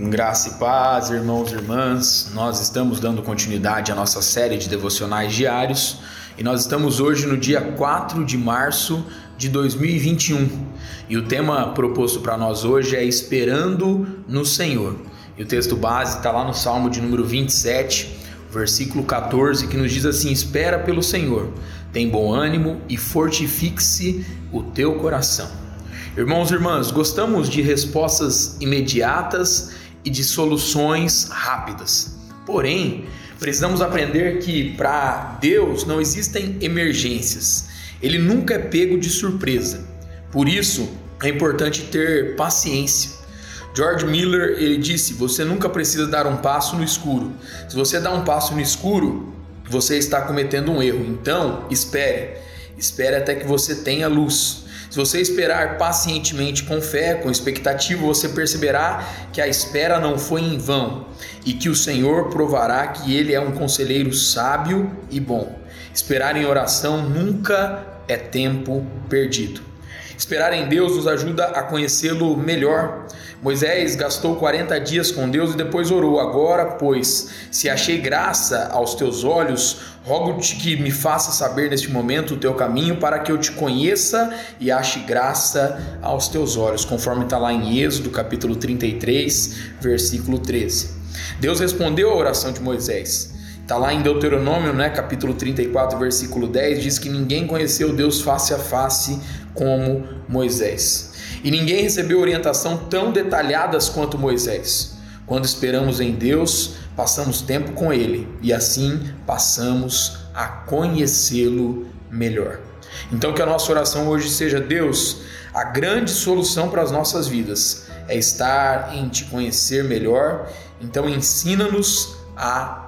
Graça e paz, irmãos e irmãs. Nós estamos dando continuidade à nossa série de devocionais diários e nós estamos hoje no dia 4 de março de 2021. E o tema proposto para nós hoje é Esperando no Senhor. E o texto base está lá no Salmo de número 27, versículo 14, que nos diz assim: Espera pelo Senhor, tem bom ânimo e fortifique-se o teu coração. Irmãos e irmãs, gostamos de respostas imediatas e de soluções rápidas. Porém, precisamos aprender que para Deus não existem emergências. Ele nunca é pego de surpresa. Por isso, é importante ter paciência. George Miller ele disse: "Você nunca precisa dar um passo no escuro. Se você dá um passo no escuro, você está cometendo um erro. Então, espere. Espere até que você tenha luz. Se você esperar pacientemente com fé, com expectativa, você perceberá que a espera não foi em vão e que o Senhor provará que ele é um conselheiro sábio e bom. Esperar em oração nunca é tempo perdido. Esperar em Deus nos ajuda a conhecê-lo melhor. Moisés gastou 40 dias com Deus e depois orou. Agora, pois, se achei graça aos teus olhos, rogo-te que me faça saber neste momento o teu caminho, para que eu te conheça e ache graça aos teus olhos, conforme está lá em Êxodo, capítulo 33, versículo 13. Deus respondeu à oração de Moisés. Está lá em Deuteronômio, né, capítulo 34, versículo 10, diz que ninguém conheceu Deus face a face como Moisés. E ninguém recebeu orientação tão detalhadas quanto Moisés. Quando esperamos em Deus, passamos tempo com Ele e assim passamos a conhecê-lo melhor. Então, que a nossa oração hoje seja: Deus, a grande solução para as nossas vidas é estar em te conhecer melhor. Então, ensina-nos a